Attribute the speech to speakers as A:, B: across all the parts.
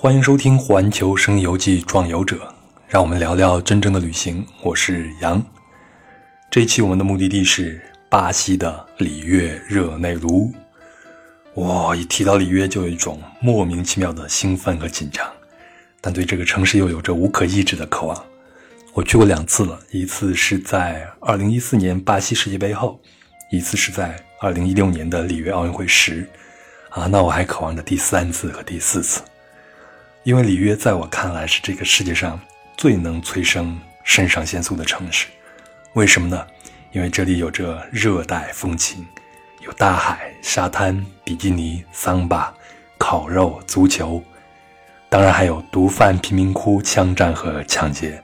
A: 欢迎收听《环球声游记·壮游者》，让我们聊聊真正的旅行。我是杨。这一期我们的目的地是巴西的里约热内卢。哇，一提到里约，就有一种莫名其妙的兴奋和紧张，但对这个城市又有着无可抑制的渴望。我去过两次了，一次是在2014年巴西世界杯后，一次是在2016年的里约奥运会时。啊，那我还渴望着第三次和第四次，因为里约在我看来是这个世界上最能催生肾上腺素的城市。为什么呢？因为这里有着热带风情，有大海、沙滩、比基尼、桑巴、烤肉、足球，当然还有毒贩、贫民窟、枪战和抢劫。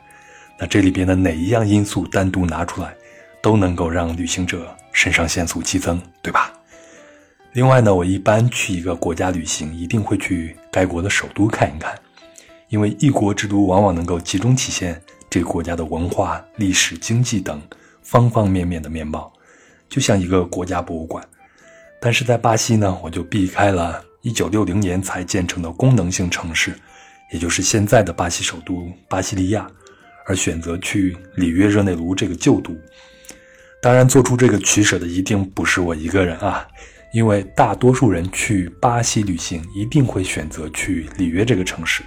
A: 那这里边的哪一样因素单独拿出来，都能够让旅行者肾上腺素激增，对吧？另外呢，我一般去一个国家旅行，一定会去该国的首都看一看，因为一国之都往往能够集中体现这个国家的文化、历史、经济等方方面面的面貌，就像一个国家博物馆。但是在巴西呢，我就避开了一九六零年才建成的功能性城市，也就是现在的巴西首都巴西利亚。而选择去里约热内卢这个旧都，当然做出这个取舍的一定不是我一个人啊，因为大多数人去巴西旅行一定会选择去里约这个城市，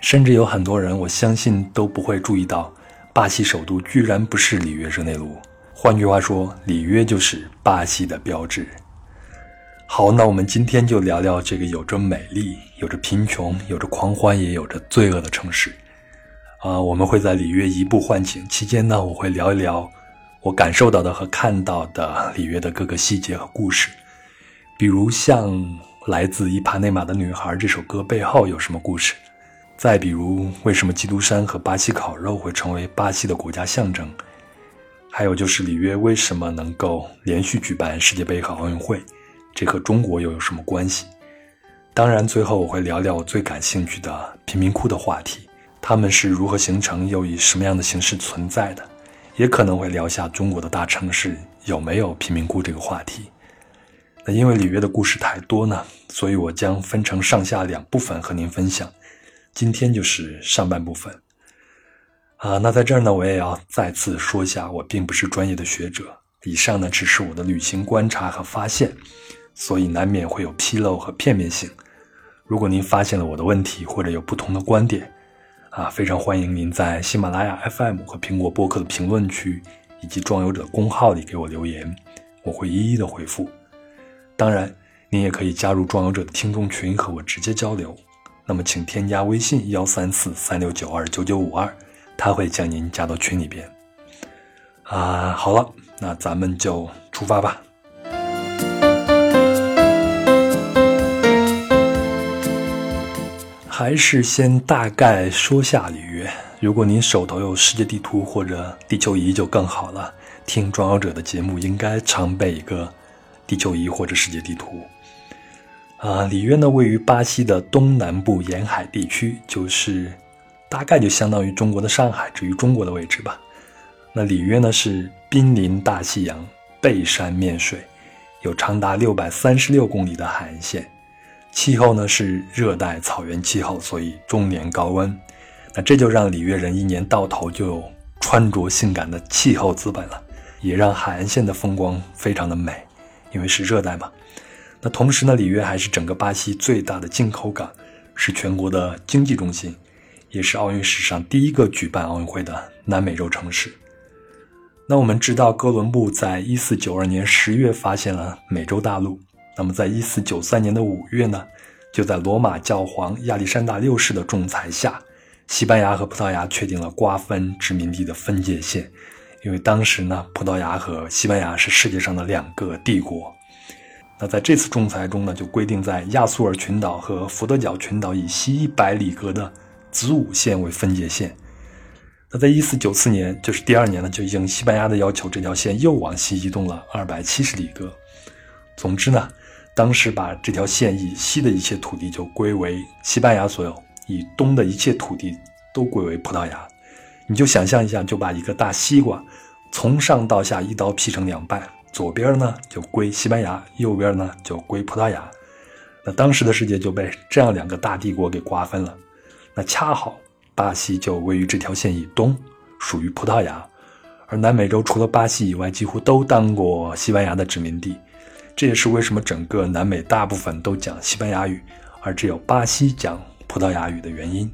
A: 甚至有很多人我相信都不会注意到，巴西首都居然不是里约热内卢。换句话说，里约就是巴西的标志。好，那我们今天就聊聊这个有着美丽、有着贫穷、有着狂欢也有着罪恶的城市。啊，我们会在里约移步换景期间呢，我会聊一聊我感受到的和看到的里约的各个细节和故事，比如像《来自伊帕内马的女孩》这首歌背后有什么故事，再比如为什么基督山和巴西烤肉会成为巴西的国家象征，还有就是里约为什么能够连续举办世界杯和奥运会，这和中国又有什么关系？当然，最后我会聊聊我最感兴趣的贫民窟的话题。他们是如何形成，又以什么样的形式存在的？也可能会聊下中国的大城市有没有贫民窟这个话题。因为里约的故事太多呢，所以我将分成上下两部分和您分享。今天就是上半部分。啊，那在这儿呢，我也要再次说一下，我并不是专业的学者，以上呢只是我的旅行观察和发现，所以难免会有纰漏和片面性。如果您发现了我的问题，或者有不同的观点，啊，非常欢迎您在喜马拉雅 FM 和苹果播客的评论区，以及壮游者公号里给我留言，我会一一的回复。当然，您也可以加入壮游者的听众群和我直接交流。那么，请添加微信幺三四三六九二九九五二，他会将您加到群里边。啊，好了，那咱们就出发吧。还是先大概说下里约。如果您手头有世界地图或者地球仪就更好了。听装游者的节目应该常备一个地球仪或者世界地图。啊，里约呢位于巴西的东南部沿海地区，就是大概就相当于中国的上海，至于中国的位置吧。那里约呢是濒临大西洋，背山面水，有长达六百三十六公里的海岸线。气候呢是热带草原气候，所以终年高温。那这就让里约人一年到头就有穿着性感的气候资本了，也让海岸线的风光非常的美，因为是热带嘛。那同时呢，里约还是整个巴西最大的进口港，是全国的经济中心，也是奥运史上第一个举办奥运会的南美洲城市。那我们知道，哥伦布在一四九二年十月发现了美洲大陆。那么，在一四九三年的五月呢，就在罗马教皇亚历山大六世的仲裁下，西班牙和葡萄牙确定了瓜分殖民地的分界线。因为当时呢，葡萄牙和西班牙是世界上的两个帝国。那在这次仲裁中呢，就规定在亚速尔群岛和福德角群岛以西一百里格的子午线为分界线。那在一四九四年，就是第二年呢，就应西班牙的要求，这条线又往西移动了二百七十里格。总之呢。当时把这条线以西的一切土地就归为西班牙所有，以东的一切土地都归为葡萄牙。你就想象一下，就把一个大西瓜从上到下一刀劈成两半，左边呢就归西班牙，右边呢就归葡萄牙。那当时的世界就被这样两个大帝国给瓜分了。那恰好巴西就位于这条线以东，属于葡萄牙。而南美洲除了巴西以外，几乎都当过西班牙的殖民地。这也是为什么整个南美大部分都讲西班牙语，而只有巴西讲葡萄牙语的原因。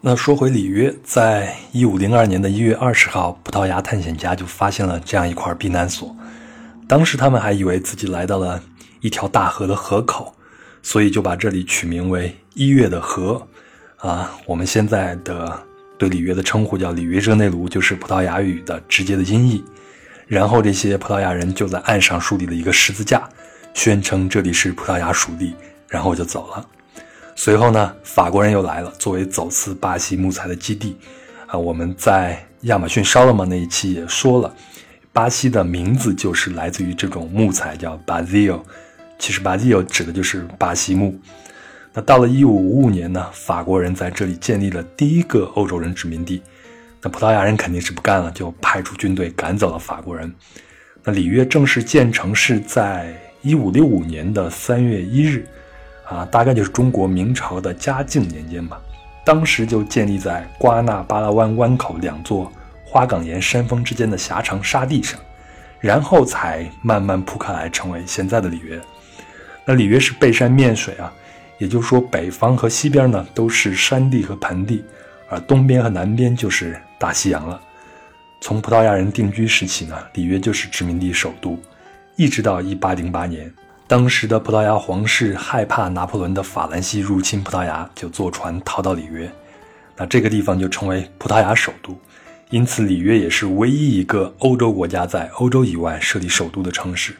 A: 那说回里约，在一五零二年的一月二十号，葡萄牙探险家就发现了这样一块避难所。当时他们还以为自己来到了一条大河的河口，所以就把这里取名为“一月的河”。啊，我们现在的对里约的称呼叫里约热内卢，就是葡萄牙语的直接的音译。然后这些葡萄牙人就在岸上树立了一个十字架，宣称这里是葡萄牙属地，然后就走了。随后呢，法国人又来了，作为走私巴西木材的基地，啊，我们在亚马逊烧了吗那一期也说了，巴西的名字就是来自于这种木材，叫 Basil，其实 Basil 指的就是巴西木。那到了一五五五年呢，法国人在这里建立了第一个欧洲人殖民地，那葡萄牙人肯定是不干了，就派出军队赶走了法国人。那里约正式建成是在一五六五年的三月一日。啊，大概就是中国明朝的嘉靖年间吧，当时就建立在瓜纳巴拉湾湾口两座花岗岩山峰之间的狭长沙地上，然后才慢慢铺开来，成为现在的里约。那里约是背山面水啊，也就是说北方和西边呢都是山地和盆地，而东边和南边就是大西洋了。从葡萄牙人定居时期呢，里约就是殖民地首都，一直到一八零八年。当时的葡萄牙皇室害怕拿破仑的法兰西入侵葡萄牙，就坐船逃到里约，那这个地方就成为葡萄牙首都。因此，里约也是唯一一个欧洲国家在欧洲以外设立首都的城市。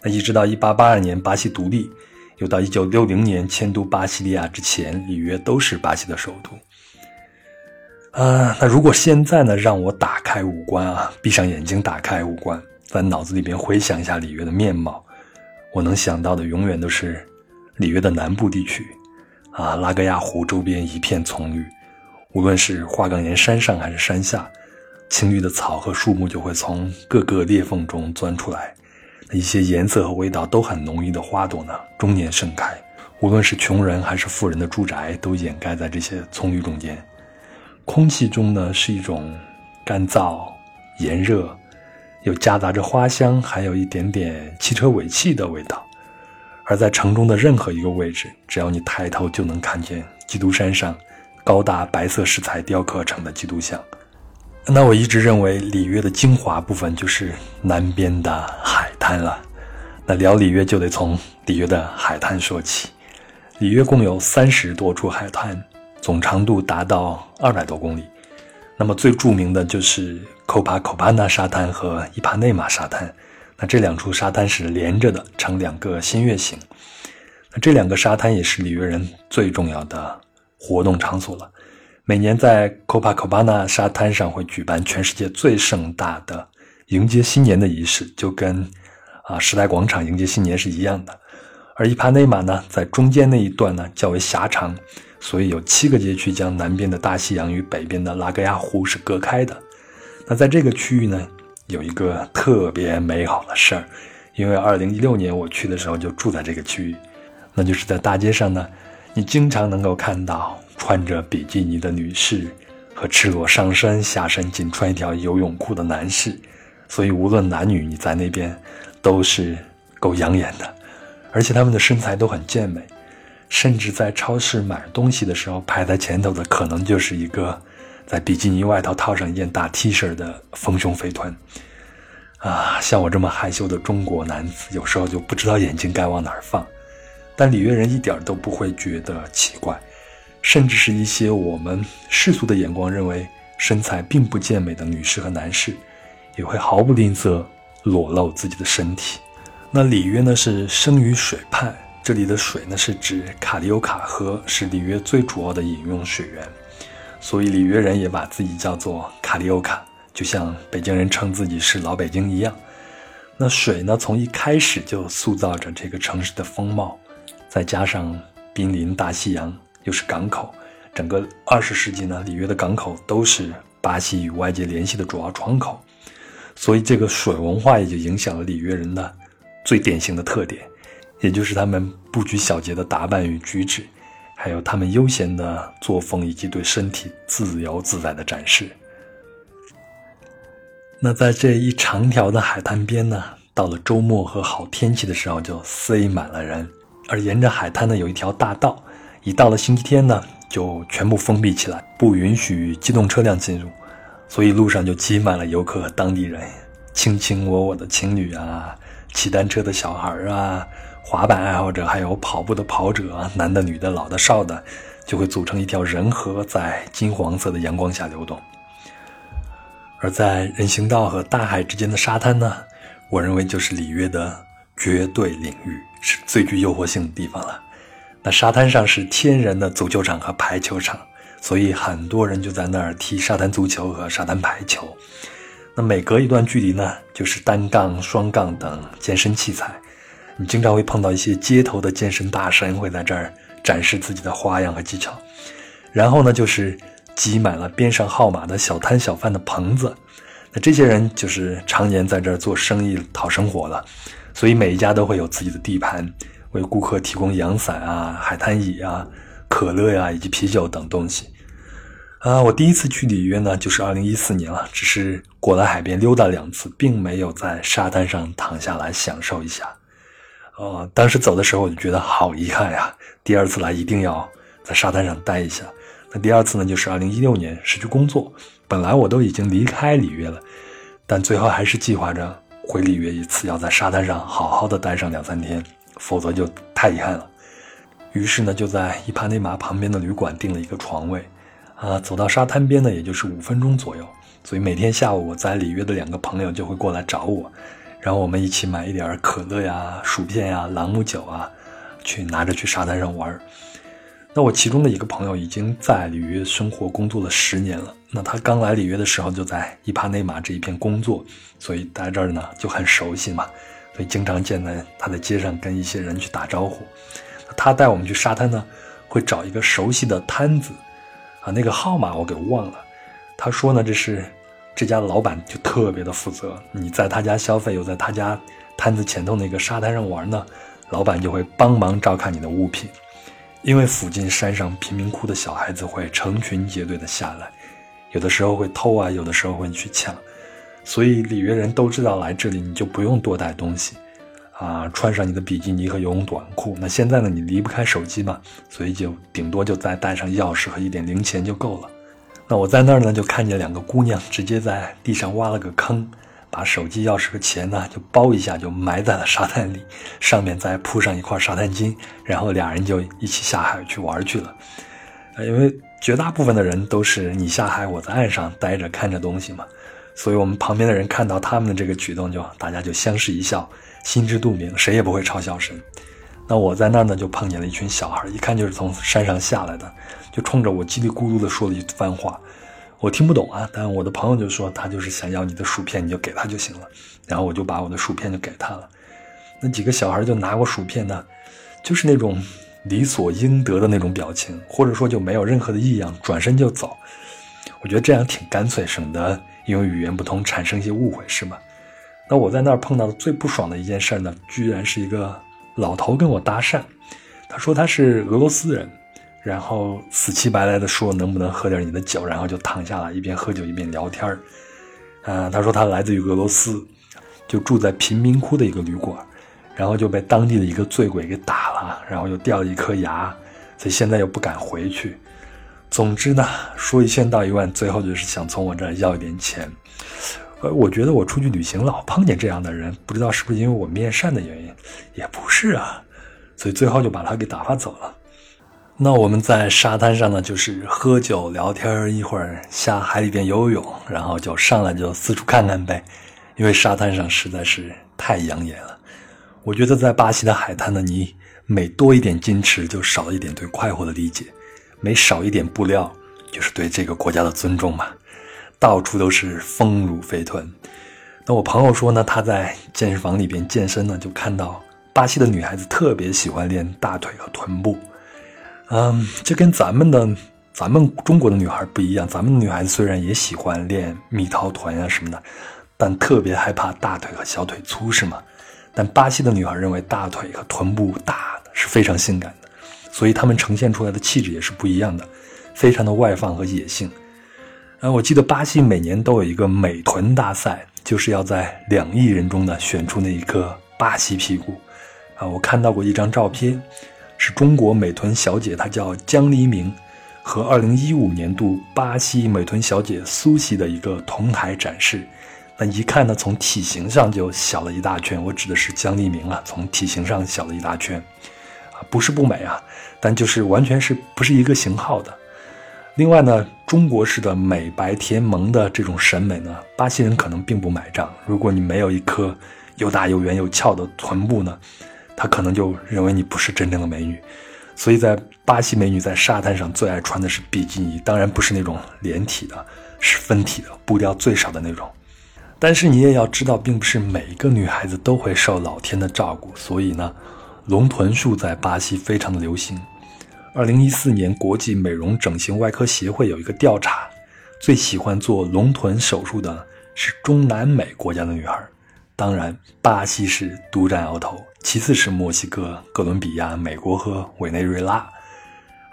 A: 那一直到1882年巴西独立，又到1960年迁都巴西利亚之前，里约都是巴西的首都。啊，那如果现在呢，让我打开五官啊，闭上眼睛打开五官，在脑子里边回想一下里约的面貌。我能想到的永远都是里约的南部地区，啊，拉格亚湖周边一片葱绿，无论是花岗岩山上还是山下，青绿的草和树木就会从各个裂缝中钻出来，一些颜色和味道都很浓郁的花朵呢，终年盛开。无论是穷人还是富人的住宅，都掩盖在这些葱绿中间。空气中呢是一种干燥、炎热。又夹杂着花香，还有一点点汽车尾气的味道。而在城中的任何一个位置，只要你抬头就能看见基督山上高大白色石材雕刻成的基督像。那我一直认为里约的精华部分就是南边的海滩了。那聊里约就得从里约的海滩说起。里约共有三十多处海滩，总长度达到二百多公里。那么最著名的就是。科帕科帕纳沙滩和伊帕内马沙滩，那这两处沙滩是连着的，呈两个新月形。那这两个沙滩也是里约人最重要的活动场所了。每年在科帕科帕纳沙滩上会举办全世界最盛大的迎接新年的仪式，就跟啊时代广场迎接新年是一样的。而伊帕内马呢，在中间那一段呢较为狭长，所以有七个街区将南边的大西洋与北边的拉格亚湖是隔开的。那在这个区域呢，有一个特别美好的事儿，因为二零一六年我去的时候就住在这个区域，那就是在大街上呢，你经常能够看到穿着比基尼的女士和赤裸上身、下身仅穿一条游泳裤的男士，所以无论男女，你在那边都是够养眼的，而且他们的身材都很健美，甚至在超市买东西的时候排在前头的可能就是一个。在比基尼外套套上一件大 T 恤的丰胸肥臀，啊，像我这么害羞的中国男子，有时候就不知道眼睛该往哪儿放。但里约人一点都不会觉得奇怪，甚至是一些我们世俗的眼光认为身材并不健美的女士和男士，也会毫不吝啬裸露自己的身体。那里约呢是生于水畔，这里的水呢是指卡里欧卡河，是里约最主要的饮用水源。所以里约人也把自己叫做卡里欧卡，就像北京人称自己是老北京一样。那水呢，从一开始就塑造着这个城市的风貌，再加上濒临大西洋，又是港口，整个二十世纪呢，里约的港口都是巴西与外界联系的主要窗口。所以这个水文化也就影响了里约人的最典型的特点，也就是他们不拘小节的打扮与举止。还有他们悠闲的作风以及对身体自由自在的展示。那在这一长条的海滩边呢，到了周末和好天气的时候就塞满了人，而沿着海滩呢有一条大道，一到了星期天呢就全部封闭起来，不允许机动车辆进入，所以路上就挤满了游客和当地人，卿卿我我的情侣啊，骑单车的小孩啊。滑板爱好者，还有跑步的跑者，男的、女的、老的、少的，就会组成一条人河，在金黄色的阳光下流动。而在人行道和大海之间的沙滩呢，我认为就是里约的绝对领域，是最具诱惑性的地方了。那沙滩上是天然的足球场和排球场，所以很多人就在那儿踢沙滩足球和沙滩排球。那每隔一段距离呢，就是单杠、双杠等健身器材。你经常会碰到一些街头的健身大神会在这儿展示自己的花样和技巧，然后呢，就是挤满了边上号码的小摊小贩的棚子，那这些人就是常年在这儿做生意讨生活了，所以每一家都会有自己的地盘，为顾客提供阳伞啊、海滩椅啊、可乐呀以及啤酒等东西。啊，我第一次去里约呢，就是二零一四年了，只是过来海边溜达两次，并没有在沙滩上躺下来享受一下。哦，当时走的时候我就觉得好遗憾呀！第二次来一定要在沙滩上待一下。那第二次呢，就是二零一六年是去工作，本来我都已经离开里约了，但最后还是计划着回里约一次，要在沙滩上好好的待上两三天，否则就太遗憾了。于是呢，就在伊帕内马旁边的旅馆订了一个床位，啊，走到沙滩边呢，也就是五分钟左右，所以每天下午我在里约的两个朋友就会过来找我。然后我们一起买一点可乐呀、薯片呀、朗姆酒啊，去拿着去沙滩上玩。那我其中的一个朋友已经在里约生活工作了十年了。那他刚来里约的时候就在伊帕内马这一片工作，所以在这儿呢就很熟悉嘛，所以经常见在他在街上跟一些人去打招呼。他带我们去沙滩呢，会找一个熟悉的摊子，啊，那个号码我给忘了。他说呢，这是。这家的老板就特别的负责，你在他家消费，又在他家摊子前头那个沙滩上玩呢，老板就会帮忙照看你的物品。因为附近山上贫民窟的小孩子会成群结队的下来，有的时候会偷啊，有的时候会去抢，所以里约人都知道来这里你就不用多带东西，啊，穿上你的比基尼和游泳短裤。那现在呢，你离不开手机嘛，所以就顶多就再带上钥匙和一点零钱就够了。那我在那儿呢，就看见两个姑娘直接在地上挖了个坑，把手机、钥匙和钱呢就包一下，就埋在了沙滩里，上面再铺上一块沙滩巾，然后俩人就一起下海去玩去了。因为绝大部分的人都是你下海，我在岸上待着看着东西嘛，所以我们旁边的人看到他们的这个举动，就大家就相视一笑，心知肚明，谁也不会嘲笑谁。那我在那儿呢，就碰见了一群小孩，一看就是从山上下来的。就冲着我叽里咕噜的说了一番话，我听不懂啊。但我的朋友就说他就是想要你的薯片，你就给他就行了。然后我就把我的薯片就给他了。那几个小孩就拿过薯片呢，就是那种理所应得的那种表情，或者说就没有任何的异样，转身就走。我觉得这样挺干脆，省得因为语言不通产生一些误会，是吗？那我在那儿碰到的最不爽的一件事呢，居然是一个老头跟我搭讪，他说他是俄罗斯人。然后死乞白赖的说能不能喝点你的酒，然后就躺下了，一边喝酒一边聊天儿。啊，他说他来自于俄罗斯，就住在贫民窟的一个旅馆，然后就被当地的一个醉鬼给打了，然后又掉了一颗牙，所以现在又不敢回去。总之呢，说一千道一万，最后就是想从我这儿要一点钱。呃，我觉得我出去旅行老碰见这样的人，不知道是不是因为我面善的原因，也不是啊，所以最后就把他给打发走了。那我们在沙滩上呢，就是喝酒聊天一会儿下海里边游泳，然后就上来就四处看看呗。因为沙滩上实在是太养眼了。我觉得在巴西的海滩呢，你每多一点矜持，就少一点对快活的理解；每少一点布料，就是对这个国家的尊重嘛。到处都是丰乳肥臀。那我朋友说呢，他在健身房里边健身呢，就看到巴西的女孩子特别喜欢练大腿和臀部。嗯，这跟咱们的咱们中国的女孩不一样。咱们女孩子虽然也喜欢练蜜桃臀啊什么的，但特别害怕大腿和小腿粗，是吗？但巴西的女孩认为大腿和臀部大是非常性感的，所以他们呈现出来的气质也是不一样的，非常的外放和野性。啊，我记得巴西每年都有一个美臀大赛，就是要在两亿人中呢选出那一颗巴西屁股。啊，我看到过一张照片，是中国美臀小姐，她叫江黎明，和2015年度巴西美臀小姐苏西的一个同台展示。那一看呢，从体型上就小了一大圈。我指的是江黎明啊，从体型上小了一大圈。啊，不是不美啊，但就是完全是不是一个型号的。另外呢，中国式的美白甜萌的这种审美呢，巴西人可能并不买账。如果你没有一颗又大又圆又翘的臀部呢，他可能就认为你不是真正的美女。所以在巴西美女在沙滩上最爱穿的是比基尼，当然不是那种连体的，是分体的，布料最少的那种。但是你也要知道，并不是每一个女孩子都会受老天的照顾，所以呢，隆臀术在巴西非常的流行。二零一四年，国际美容整形外科协会有一个调查，最喜欢做隆臀手术的是中南美国家的女孩，当然巴西是独占鳌头，其次是墨西哥、哥伦比亚、美国和委内瑞拉。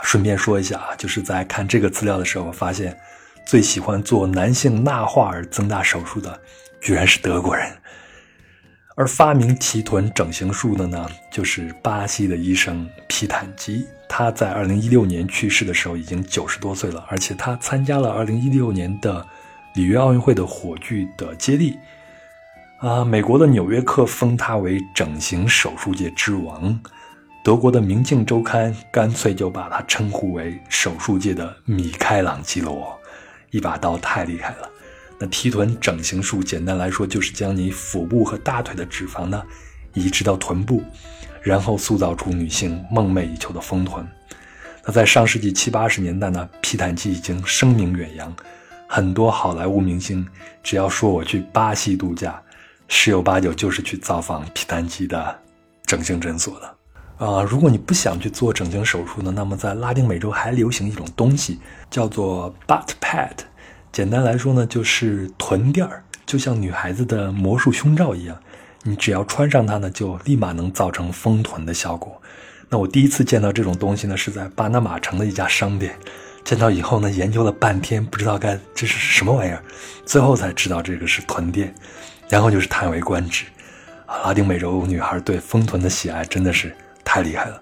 A: 顺便说一下啊，就是在看这个资料的时候，发现最喜欢做男性钠化而增大手术的，居然是德国人。而发明提臀整形术的呢，就是巴西的医生皮坦基。他在二零一六年去世的时候已经九十多岁了，而且他参加了二零一六年的里约奥运会的火炬的接力。啊，美国的《纽约客》封他为整形手术界之王，德国的《明镜周刊》干脆就把他称呼为手术界的米开朗基罗。一把刀太厉害了。那提臀整形术，简单来说就是将你腹部和大腿的脂肪呢移植到臀部，然后塑造出女性梦寐以求的丰臀。那在上世纪七八十年代呢，皮坦基已经声名远扬，很多好莱坞明星只要说我去巴西度假，十有八九就是去造访皮坦基的整形诊所的。啊，如果你不想去做整形手术呢，那么在拉丁美洲还流行一种东西，叫做 butt pad。简单来说呢，就是臀垫儿，就像女孩子的魔术胸罩一样，你只要穿上它呢，就立马能造成丰臀的效果。那我第一次见到这种东西呢，是在巴拿马城的一家商店，见到以后呢，研究了半天，不知道该这是什么玩意儿，最后才知道这个是臀垫，然后就是叹为观止。啊，拉丁美洲女孩对丰臀的喜爱真的是太厉害了。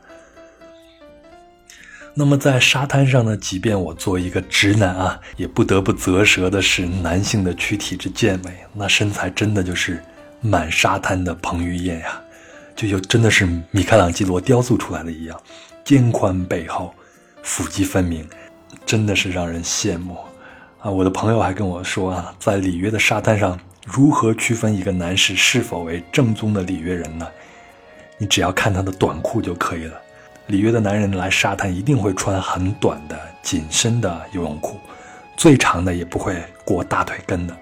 A: 那么在沙滩上呢，即便我作为一个直男啊，也不得不啧舌的是男性的躯体之健美，那身材真的就是满沙滩的彭于晏呀，就就真的是米开朗基罗雕塑出来的一样，肩宽背厚，腹肌分明，真的是让人羡慕啊！我的朋友还跟我说啊，在里约的沙滩上，如何区分一个男士是否为正宗的里约人呢？你只要看他的短裤就可以了。里约的男人来沙滩一定会穿很短的紧身的游泳裤，最长的也不会过大腿根的。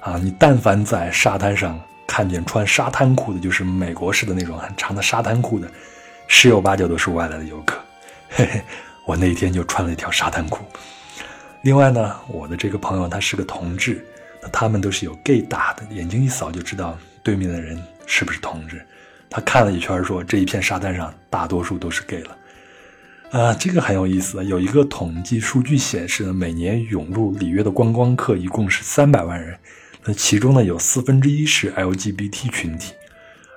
A: 啊，你但凡在沙滩上看见穿沙滩裤的，就是美国式的那种很长的沙滩裤的，十有八九都是外来的游客。嘿嘿，我那天就穿了一条沙滩裤。另外呢，我的这个朋友他是个同志，他们都是有 gay 打的，眼睛一扫就知道对面的人是不是同志。他看了一圈，说：“这一片沙滩上大多数都是 gay 了。”啊，这个很有意思。有一个统计数据显示呢，每年涌入里约的观光客一共是三百万人，那其中呢有四分之一是 LGBT 群体，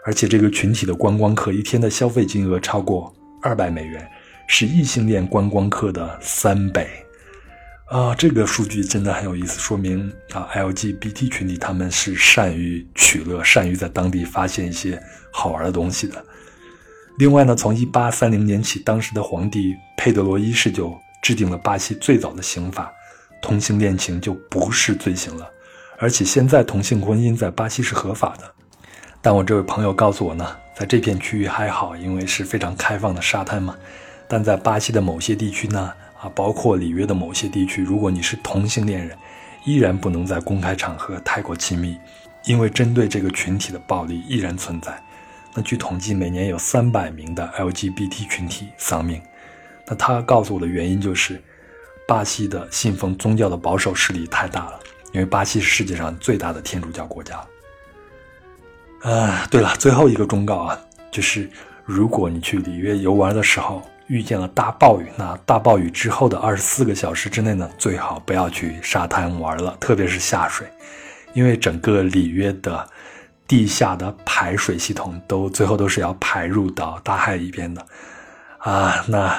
A: 而且这个群体的观光客一天的消费金额超过二百美元，是异性恋观光客的三倍。啊，这个数据真的很有意思，说明啊，LGBT 群体他们是善于取乐，善于在当地发现一些好玩的东西的。另外呢，从1830年起，当时的皇帝佩德罗一世就制定了巴西最早的刑法，同性恋情就不是罪行了。而且现在同性婚姻在巴西是合法的。但我这位朋友告诉我呢，在这片区域还好，因为是非常开放的沙滩嘛。但在巴西的某些地区呢？啊，包括里约的某些地区，如果你是同性恋人，依然不能在公开场合太过亲密，因为针对这个群体的暴力依然存在。那据统计，每年有三百名的 LGBT 群体丧命。那他告诉我的原因就是，巴西的信奉宗教的保守势力太大了，因为巴西是世界上最大的天主教国家。啊，对了，最后一个忠告啊，就是如果你去里约游玩的时候，遇见了大暴雨，那大暴雨之后的二十四个小时之内呢，最好不要去沙滩玩了，特别是下水，因为整个里约的地下的排水系统都最后都是要排入到大海里边的，啊，那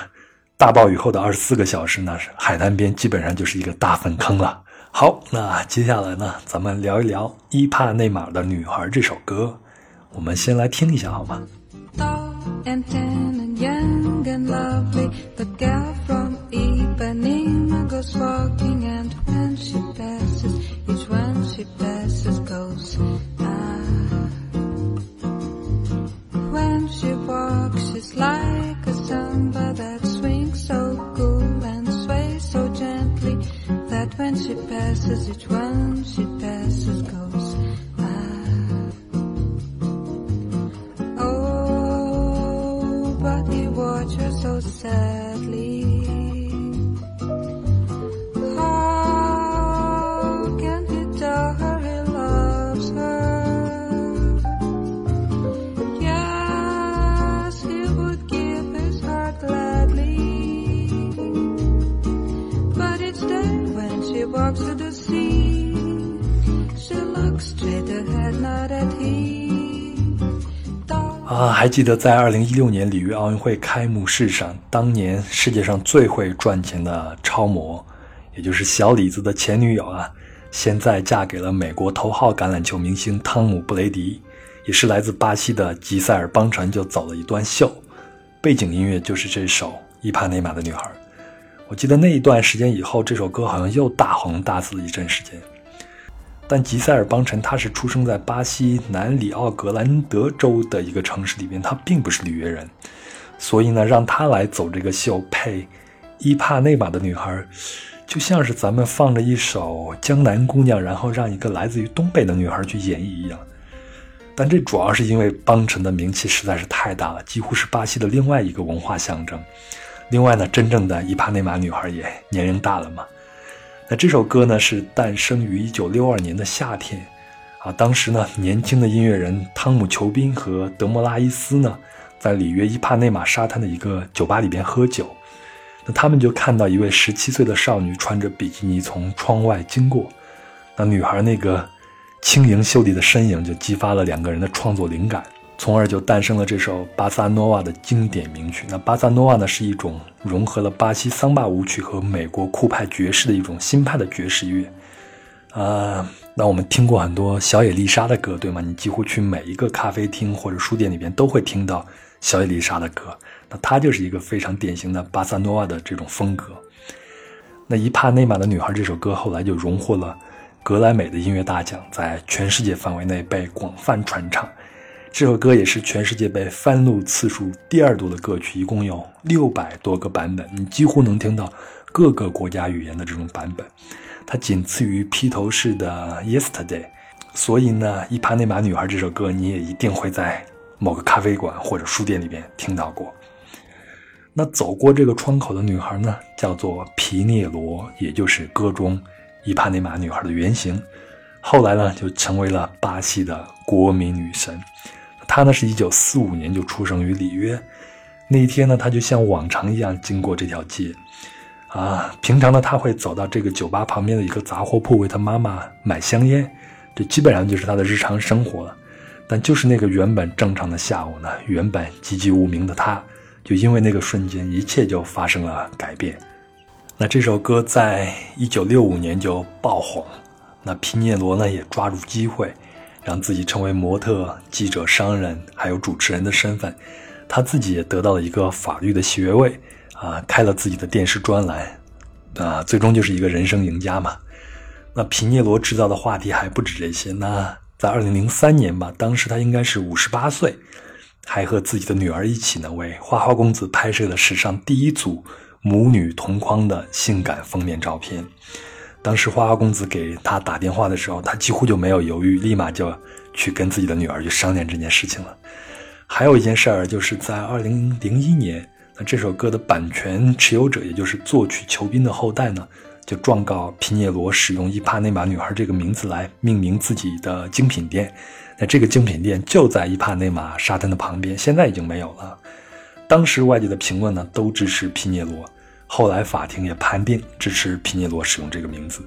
A: 大暴雨后的二十四个小时呢，海滩边基本上就是一个大粪坑了。好，那接下来呢，咱们聊一聊《伊帕内马的女孩》这首歌，我们先来听一下好吗？？young and lovely. The girl from Ipanema goes walking, and when she passes, each one she passes goes. 记得在二零一六年里约奥运会开幕式上，当年世界上最会赚钱的超模，也就是小李子的前女友啊，现在嫁给了美国头号橄榄球明星汤姆·布雷迪，也是来自巴西的吉塞尔·邦辰，就走了一段秀，背景音乐就是这首《伊帕内马的女孩》。我记得那一段时间以后，这首歌好像又大红大紫了一阵时间。但吉塞尔邦辰他是出生在巴西南里奥格兰德州的一个城市里边，他并不是里约人，所以呢，让他来走这个秀配伊帕内马的女孩，就像是咱们放着一首《江南姑娘》，然后让一个来自于东北的女孩去演绎一样。但这主要是因为邦辰的名气实在是太大了，几乎是巴西的另外一个文化象征。另外呢，真正的伊帕内马女孩也年龄大了嘛。那这首歌呢，是诞生于一九六二年的夏天，啊，当时呢，年轻的音乐人汤姆·裘宾和德莫拉伊斯呢，在里约伊帕内马沙滩的一个酒吧里边喝酒，那他们就看到一位十七岁的少女穿着比基尼从窗外经过，那女孩那个轻盈秀丽的身影就激发了两个人的创作灵感。从而就诞生了这首巴萨诺瓦的经典名曲。那巴萨诺瓦呢，是一种融合了巴西桑巴舞曲和美国酷派爵士的一种新派的爵士乐。啊，那我们听过很多小野丽莎的歌，对吗？你几乎去每一个咖啡厅或者书店里边都会听到小野丽莎的歌。那她就是一个非常典型的巴萨诺瓦的这种风格。那伊帕内马的女孩这首歌后来就荣获了格莱美的音乐大奖，在全世界范围内被广泛传唱。这首歌也是全世界被翻录次数第二多的歌曲，一共有六百多个版本，你几乎能听到各个国家语言的这种版本。它仅次于披头士的《Yesterday》，所以呢，《伊帕内马女孩》这首歌你也一定会在某个咖啡馆或者书店里边听到过。那走过这个窗口的女孩呢，叫做皮涅罗，也就是歌中伊帕内马女孩的原型。后来呢，就成为了巴西的国民女神。他呢，是一九四五年就出生于里约。那一天呢，他就像往常一样经过这条街。啊，平常呢，他会走到这个酒吧旁边的一个杂货铺，为他妈妈买香烟。这基本上就是他的日常生活了。但就是那个原本正常的下午呢，原本籍籍无名的他，就因为那个瞬间，一切就发生了改变。那这首歌在一九六五年就爆红。那皮涅罗呢，也抓住机会。让自己成为模特、记者、商人，还有主持人的身份，他自己也得到了一个法律的学位，啊，开了自己的电视专栏，啊，最终就是一个人生赢家嘛。那皮涅罗制造的话题还不止这些。那在二零零三年吧，当时他应该是五十八岁，还和自己的女儿一起呢，为花花公子拍摄了史上第一组母女同框的性感封面照片。当时花花公子给他打电话的时候，他几乎就没有犹豫，立马就去跟自己的女儿去商量这件事情了。还有一件事儿，就是在二零零一年，那这首歌的版权持有者，也就是作曲裘宾的后代呢，就状告皮涅罗使用伊帕内马女孩这个名字来命名自己的精品店。那这个精品店就在伊帕内马沙滩的旁边，现在已经没有了。当时外界的评论呢都支持皮涅罗，后来法庭也判定支持皮涅罗使用这个名字。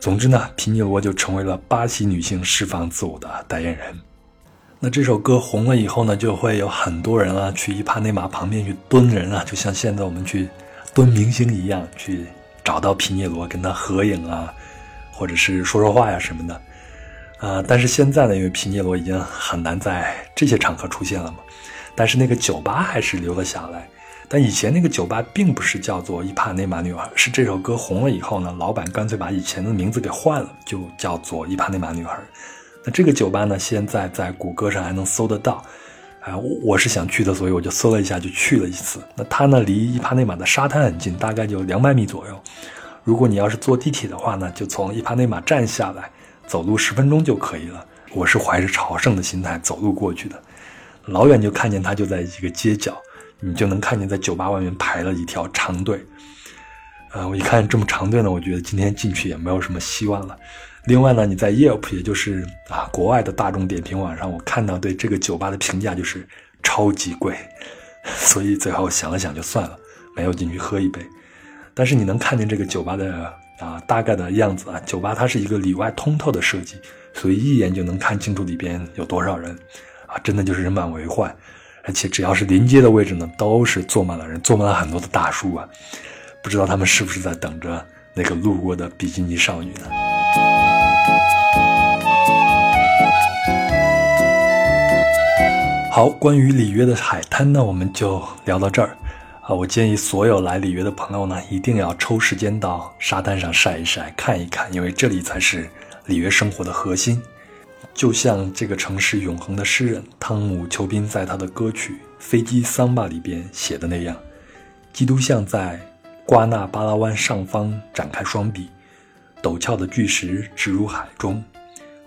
A: 总之呢，皮涅罗就成为了巴西女性释放自我的代言人。那这首歌红了以后呢，就会有很多人啊去伊帕内马旁边去蹲人啊，就像现在我们去蹲明星一样，去找到皮涅罗跟他合影啊，或者是说说话呀什么的。啊，但是现在呢，因为皮涅罗已经很难在这些场合出现了嘛，但是那个酒吧还是留了下来。但以前那个酒吧并不是叫做伊帕内马女孩，是这首歌红了以后呢，老板干脆把以前的名字给换了，就叫做伊帕内马女孩。那这个酒吧呢，现在在谷歌上还能搜得到。啊，我是想去的，所以我就搜了一下，就去了一次。那它呢，离伊帕内马的沙滩很近，大概就两百米左右。如果你要是坐地铁的话呢，就从伊帕内马站下来。走路十分钟就可以了。我是怀着朝圣的心态走路过去的，老远就看见它就在一个街角，你就能看见在酒吧外面排了一条长队。呃，我一看这么长队呢，我觉得今天进去也没有什么希望了。另外呢，你在 Yelp，也就是啊国外的大众点评网上，我看到对这个酒吧的评价就是超级贵，所以最后想了想就算了，没有进去喝一杯。但是你能看见这个酒吧的。啊，大概的样子啊，酒吧它是一个里外通透的设计，所以一眼就能看清楚里边有多少人，啊，真的就是人满为患，而且只要是临街的位置呢，都是坐满了人，坐满了很多的大叔啊，不知道他们是不是在等着那个路过的比基尼少女呢？好，关于里约的海滩呢，我们就聊到这儿。啊，我建议所有来里约的朋友呢，一定要抽时间到沙滩上晒一晒、看一看，因为这里才是里约生活的核心。就像这个城市永恒的诗人汤姆·裘宾在他的歌曲《飞机桑巴》里边写的那样：基督像在瓜纳巴拉湾上方展开双臂，陡峭的巨石直入海中，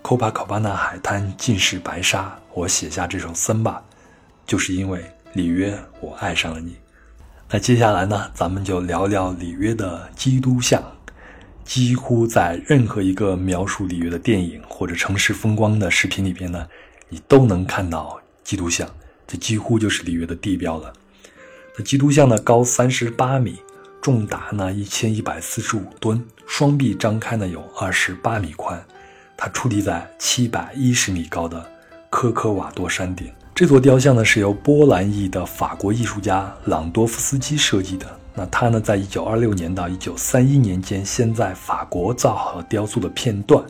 A: 科帕考巴纳海滩尽是白沙。我写下这首桑巴，就是因为里约，我爱上了你。那接下来呢，咱们就聊聊里约的基督像。几乎在任何一个描述里约的电影或者城市风光的视频里边呢，你都能看到基督像。这几乎就是里约的地标了。那基督像呢，高三十八米，重达呢一千一百四十五吨，双臂张开呢有二十八米宽。它矗立在七百一十米高的科科瓦多山顶。这座雕像呢是由波兰裔的法国艺术家朗多夫斯基设计的。那他呢，在一九二六年到一九三一年间，先在法国造好了雕塑的片段，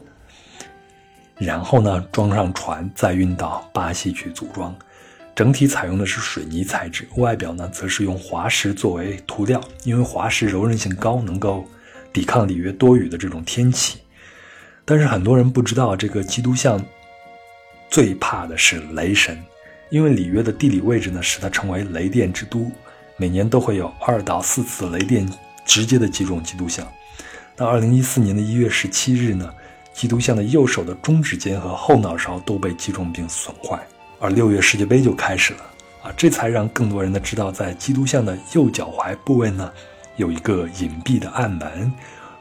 A: 然后呢装上船，再运到巴西去组装。整体采用的是水泥材质，外表呢则是用滑石作为涂料，因为滑石柔韧性高，能够抵抗里约多雨的这种天气。但是很多人不知道，这个基督像最怕的是雷神。因为里约的地理位置呢，使它成为雷电之都，每年都会有二到四次雷电直接的击中基督像。那二零一四年的一月十七日呢，基督像的右手的中指尖和后脑勺都被击中并损坏。而六月世界杯就开始了啊，这才让更多人呢知道，在基督像的右脚踝部位呢，有一个隐蔽的暗门。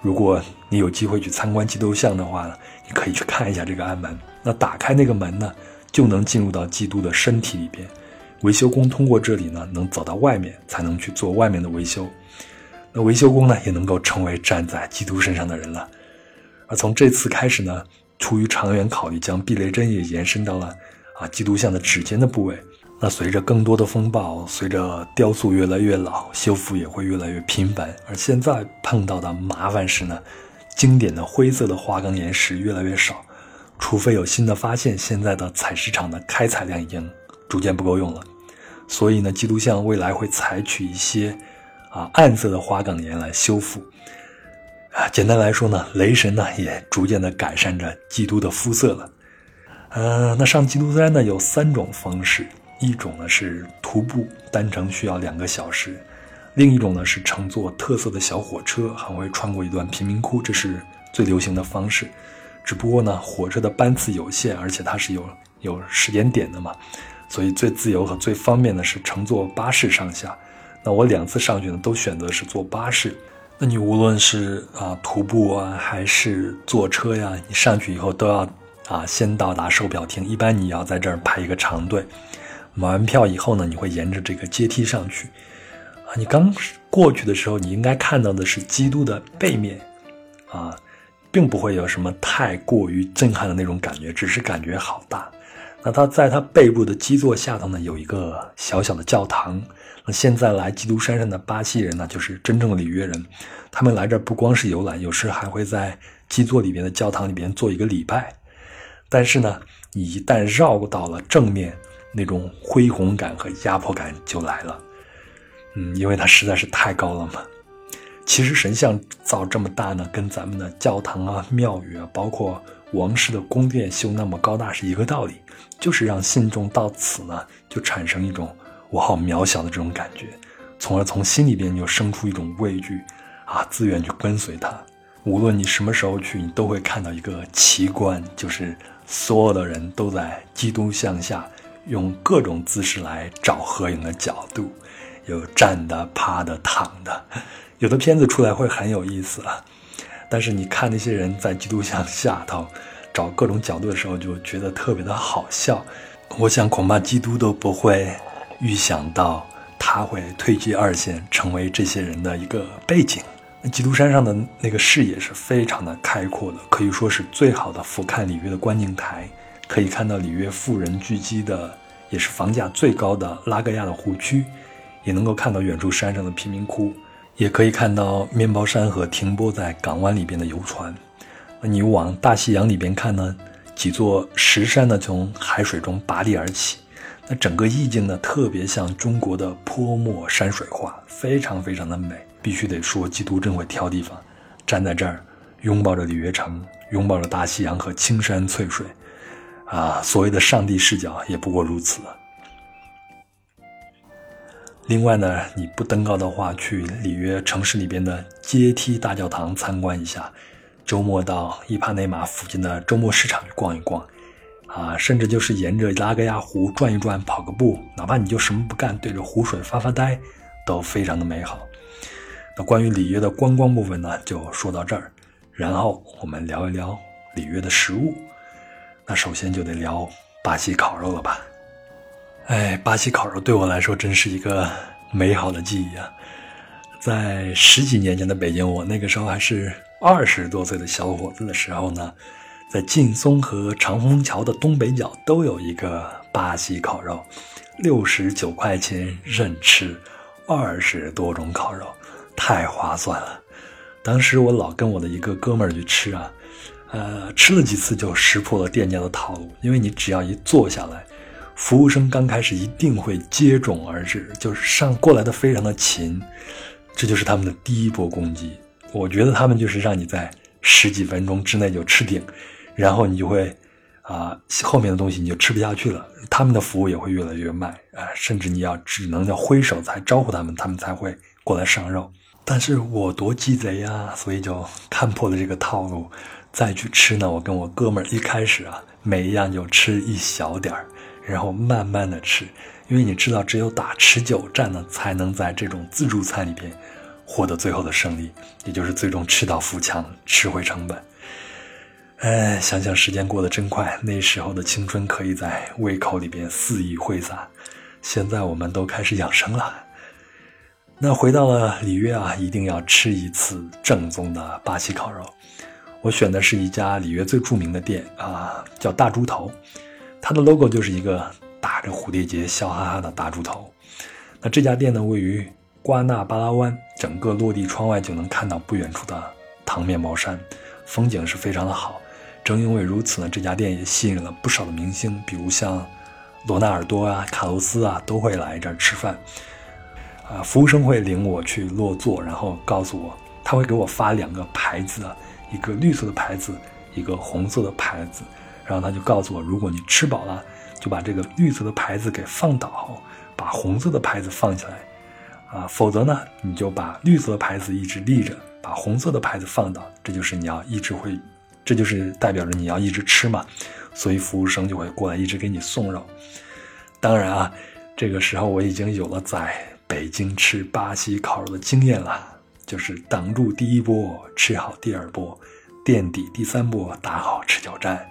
A: 如果你有机会去参观基督像的话呢，你可以去看一下这个暗门。那打开那个门呢？就能进入到基督的身体里边，维修工通过这里呢，能走到外面，才能去做外面的维修。那维修工呢，也能够成为站在基督身上的人了。而从这次开始呢，出于长远考虑，将避雷针也延伸到了啊基督像的指尖的部位。那随着更多的风暴，随着雕塑越来越老，修复也会越来越频繁。而现在碰到的麻烦是呢，经典的灰色的花岗岩石越来越少。除非有新的发现，现在的采石场的开采量已经逐渐不够用了，所以呢，基督像未来会采取一些啊暗色的花岗岩来修复。啊，简单来说呢，雷神呢也逐渐的改善着基督的肤色了。呃，那上基督山呢有三种方式，一种呢是徒步，单程需要两个小时；另一种呢是乘坐特色的小火车，还会穿过一段贫民窟，这是最流行的方式。只不过呢，火车的班次有限，而且它是有有时间点的嘛，所以最自由和最方便的是乘坐巴士上下。那我两次上去呢，都选择是坐巴士。那你无论是啊徒步啊，还是坐车呀，你上去以后都要啊先到达售票厅，一般你要在这儿排一个长队，买完票以后呢，你会沿着这个阶梯上去。啊，你刚过去的时候，你应该看到的是基督的背面，啊，并不会有什么太过于震撼的那种感觉，只是感觉好大。那他在他背部的基座下头呢，有一个小小的教堂。那现在来基督山上的巴西人呢，就是真正的里约人，他们来这不光是游览，有时还会在基座里边的教堂里边做一个礼拜。但是呢，你一旦绕到了正面，那种恢宏感和压迫感就来了。嗯，因为它实在是太高了嘛。其实神像造这么大呢，跟咱们的教堂啊、庙宇啊，包括王室的宫殿修那么高大是一个道理，就是让信众到此呢，就产生一种我好渺小的这种感觉，从而从心里边就生出一种畏惧啊，自愿去跟随他。无论你什么时候去，你都会看到一个奇观，就是所有的人都在基督像下用各种姿势来找合影的角度，有站的、趴的、躺的。有的片子出来会很有意思啊，但是你看那些人在基督像下头找各种角度的时候，就觉得特别的好笑。我想恐怕基督都不会预想到他会退居二线，成为这些人的一个背景。基督山上的那个视野是非常的开阔的，可以说是最好的俯瞰里约的观景台，可以看到里约富人聚集的，也是房价最高的拉格亚的湖区，也能够看到远处山上的贫民窟。也可以看到面包山和停泊在港湾里边的游船。那你往大西洋里边看呢？几座石山呢从海水中拔地而起，那整个意境呢特别像中国的泼墨山水画，非常非常的美。必须得说，基督真会挑地方，站在这儿，拥抱着里约城，拥抱着大西洋和青山翠水，啊，所谓的上帝视角也不过如此。另外呢，你不登高的话，去里约城市里边的阶梯大教堂参观一下，周末到伊帕内马附近的周末市场去逛一逛，啊，甚至就是沿着拉格亚湖转一转，跑个步，哪怕你就什么不干，对着湖水发发呆，都非常的美好。那关于里约的观光部分呢，就说到这儿，然后我们聊一聊里约的食物。那首先就得聊巴西烤肉了吧。哎，巴西烤肉对我来说真是一个美好的记忆啊！在十几年前的北京，我那个时候还是二十多岁的小伙子的时候呢，在劲松和长虹桥的东北角都有一个巴西烤肉，六十九块钱任吃，二十多种烤肉，太划算了。当时我老跟我的一个哥们儿去吃啊，呃，吃了几次就识破了店家的套路，因为你只要一坐下来。服务生刚开始一定会接踵而至，就是上过来的非常的勤，这就是他们的第一波攻击。我觉得他们就是让你在十几分钟之内就吃顶，然后你就会啊后面的东西你就吃不下去了。他们的服务也会越来越慢啊，甚至你要只能要挥手才招呼他们，他们才会过来上肉。但是我多鸡贼呀，所以就看破了这个套路，再去吃呢。我跟我哥们儿一开始啊，每一样就吃一小点儿。然后慢慢的吃，因为你知道，只有打持久战呢，才能在这种自助餐里边获得最后的胜利，也就是最终吃到富强，吃回成本。哎，想想时间过得真快，那时候的青春可以在胃口里边肆意挥洒，现在我们都开始养生了。那回到了里约啊，一定要吃一次正宗的巴西烤肉。我选的是一家里约最著名的店啊，叫大猪头。它的 logo 就是一个打着蝴蝶结、笑哈哈的大猪头。那这家店呢，位于瓜纳巴拉湾，整个落地窗外就能看到不远处的糖面包山，风景是非常的好。正因为如此呢，这家店也吸引了不少的明星，比如像罗纳尔多啊、卡洛斯啊，都会来这儿吃饭。啊，服务生会领我去落座，然后告诉我，他会给我发两个牌子，一个绿色的牌子，一个红色的牌子。然后他就告诉我，如果你吃饱了，就把这个绿色的牌子给放倒，把红色的牌子放起来，啊，否则呢，你就把绿色牌子一直立着，把红色的牌子放倒，这就是你要一直会，这就是代表着你要一直吃嘛，所以服务生就会过来一直给你送肉。当然啊，这个时候我已经有了在北京吃巴西烤肉的经验了，就是挡住第一波，吃好第二波，垫底第三波，打好持久战。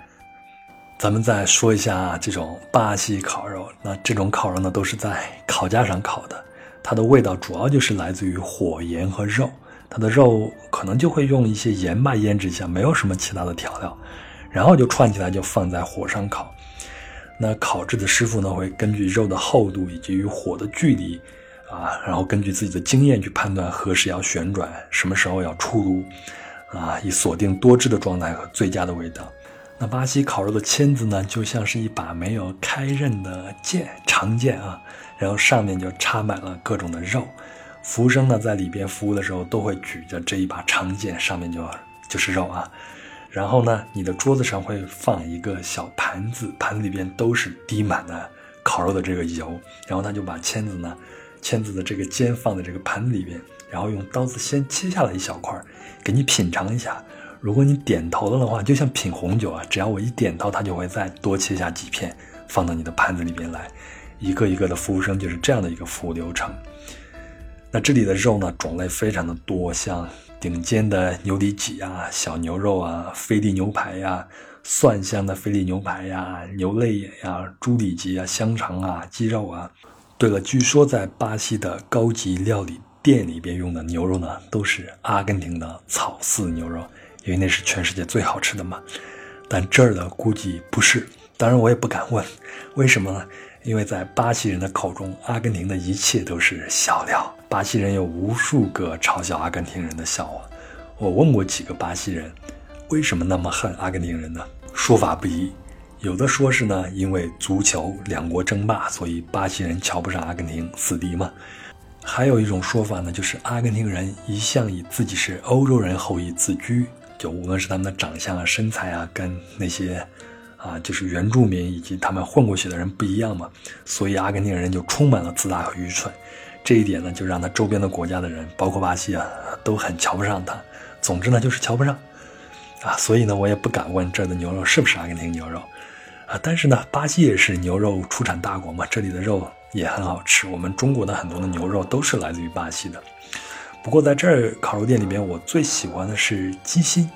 A: 咱们再说一下这种巴西烤肉。那这种烤肉呢，都是在烤架上烤的，它的味道主要就是来自于火盐和肉。它的肉可能就会用一些盐巴腌制一下，没有什么其他的调料，然后就串起来就放在火上烤。那烤制的师傅呢，会根据肉的厚度以及与火的距离，啊，然后根据自己的经验去判断何时要旋转，什么时候要出炉，啊，以锁定多汁的状态和最佳的味道。那巴西烤肉的签子呢，就像是一把没有开刃的剑，长剑啊，然后上面就插满了各种的肉。服务生呢，在里边服务的时候，都会举着这一把长剑，上面就就是肉啊。然后呢，你的桌子上会放一个小盘子，盘子里边都是滴满了烤肉的这个油。然后他就把签子呢，签子的这个尖放在这个盘子里边，然后用刀子先切下来一小块，给你品尝一下。如果你点头了的话，就像品红酒啊，只要我一点头，他就会再多切下几片放到你的盘子里边来。一个一个的服务生就是这样的一个服务流程。那这里的肉呢，种类非常的多，像顶尖的牛里脊啊、小牛肉啊、菲力牛排呀、蒜香的菲力牛排呀、牛肋眼呀、猪里脊啊、香肠啊、鸡肉啊。对了，据说在巴西的高级料理店里边用的牛肉呢，都是阿根廷的草饲牛肉。因为那是全世界最好吃的嘛，但这儿的估计不是。当然，我也不敢问，为什么呢？因为在巴西人的口中，阿根廷的一切都是笑料。巴西人有无数个嘲笑阿根廷人的笑话。我问过几个巴西人，为什么那么恨阿根廷人呢？说法不一，有的说是呢，因为足球两国争霸，所以巴西人瞧不上阿根廷，死敌嘛。还有一种说法呢，就是阿根廷人一向以自己是欧洲人后裔自居。就无论是他们的长相啊、身材啊，跟那些啊，就是原住民以及他们混过去的人不一样嘛，所以阿根廷人就充满了自大和愚蠢。这一点呢，就让他周边的国家的人，包括巴西啊，都很瞧不上他。总之呢，就是瞧不上啊。所以呢，我也不敢问这儿的牛肉是不是阿根廷牛肉啊。但是呢，巴西也是牛肉出产大国嘛，这里的肉也很好吃。我们中国的很多的牛肉都是来自于巴西的。不过在这儿烤肉店里边，我最喜欢的是鸡心，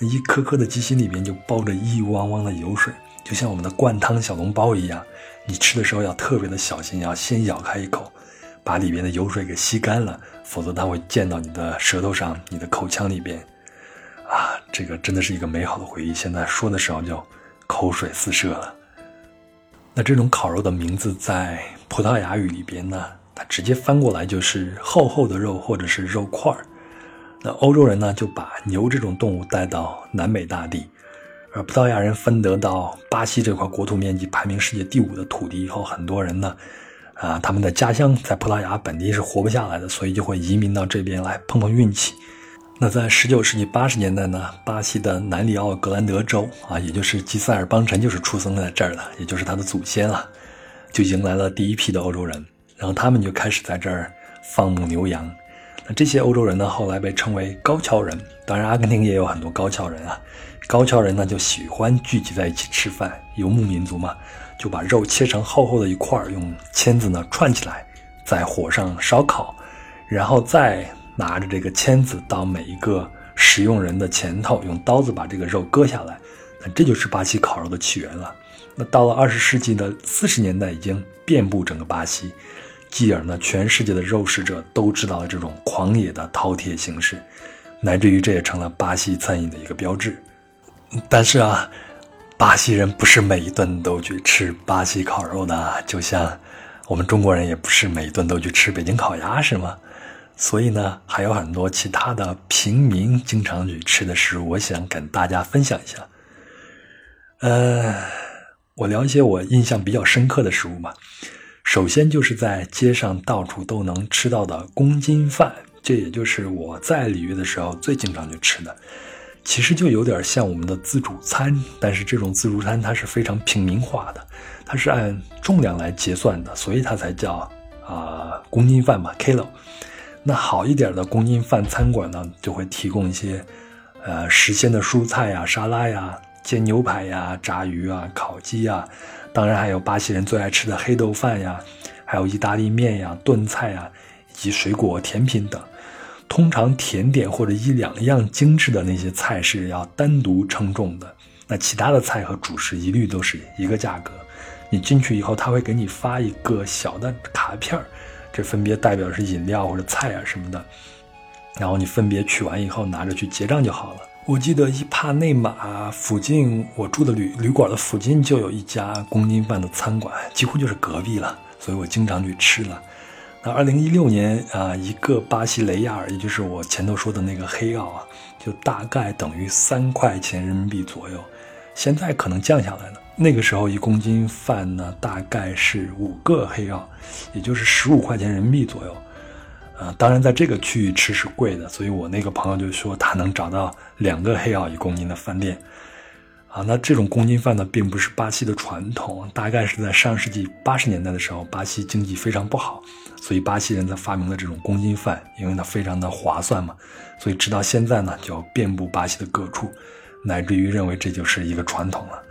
A: 那一颗颗的鸡心里面就包着一汪汪的油水，就像我们的灌汤小笼包一样。你吃的时候要特别的小心，要先咬开一口，把里边的油水给吸干了，否则它会溅到你的舌头上、你的口腔里边。啊，这个真的是一个美好的回忆。现在说的时候就口水四射了。那这种烤肉的名字在葡萄牙语里边呢？它直接翻过来就是厚厚的肉或者是肉块儿。那欧洲人呢就把牛这种动物带到南美大地，而葡萄牙人分得到巴西这块国土面积排名世界第五的土地以后，很多人呢，啊，他们的家乡在葡萄牙本地是活不下来的，所以就会移民到这边来碰碰运气。那在19世纪80年代呢，巴西的南里奥格兰德州啊，也就是吉塞尔邦辰就是出生在这儿的，也就是他的祖先啊，就迎来了第一批的欧洲人。然后他们就开始在这儿放牧牛羊，那这些欧洲人呢，后来被称为高桥人。当然，阿根廷也有很多高桥人啊。高桥人呢，就喜欢聚集在一起吃饭。游牧民族嘛，就把肉切成厚厚的一块，用签子呢串起来，在火上烧烤，然后再拿着这个签子到每一个食用人的前头，用刀子把这个肉割下来。那这就是巴西烤肉的起源了。那到了二十世纪的四十年代，已经遍布整个巴西。继而呢，全世界的肉食者都知道了这种狂野的饕餮形式，乃至于这也成了巴西餐饮的一个标志。但是啊，巴西人不是每一顿都去吃巴西烤肉的，就像我们中国人也不是每一顿都去吃北京烤鸭，是吗？所以呢，还有很多其他的平民经常去吃的食物，我想跟大家分享一下。呃，我聊一些我印象比较深刻的食物吧。首先就是在街上到处都能吃到的公斤饭，这也就是我在里约的时候最经常去吃的。其实就有点像我们的自助餐，但是这种自助餐它是非常平民化的，它是按重量来结算的，所以它才叫啊公斤饭嘛 kilo。那好一点的公斤饭餐馆呢，就会提供一些呃时鲜的蔬菜呀、沙拉呀、煎牛排呀、炸鱼啊、烤鸡啊。当然还有巴西人最爱吃的黑豆饭呀，还有意大利面呀、炖菜呀，以及水果甜品等。通常甜点或者一两样精致的那些菜是要单独称重的。那其他的菜和主食一律都是一个价格。你进去以后，他会给你发一个小的卡片儿，这分别代表是饮料或者菜啊什么的。然后你分别取完以后，拿着去结账就好了。我记得伊帕内马附近，我住的旅旅馆的附近就有一家公斤饭的餐馆，几乎就是隔壁了，所以我经常去吃了。那二零一六年啊，一个巴西雷亚尔，也就是我前头说的那个黑奥啊，就大概等于三块钱人民币左右。现在可能降下来了。那个时候一公斤饭呢，大概是五个黑奥，也就是十五块钱人民币左右。啊，当然在这个区域吃是贵的，所以我那个朋友就说他能找到两个黑奥一公斤的饭店。啊，那这种公斤饭呢，并不是巴西的传统，大概是在上世纪八十年代的时候，巴西经济非常不好，所以巴西人才发明了这种公斤饭，因为它非常的划算嘛，所以直到现在呢，就遍布巴西的各处，乃至于认为这就是一个传统了。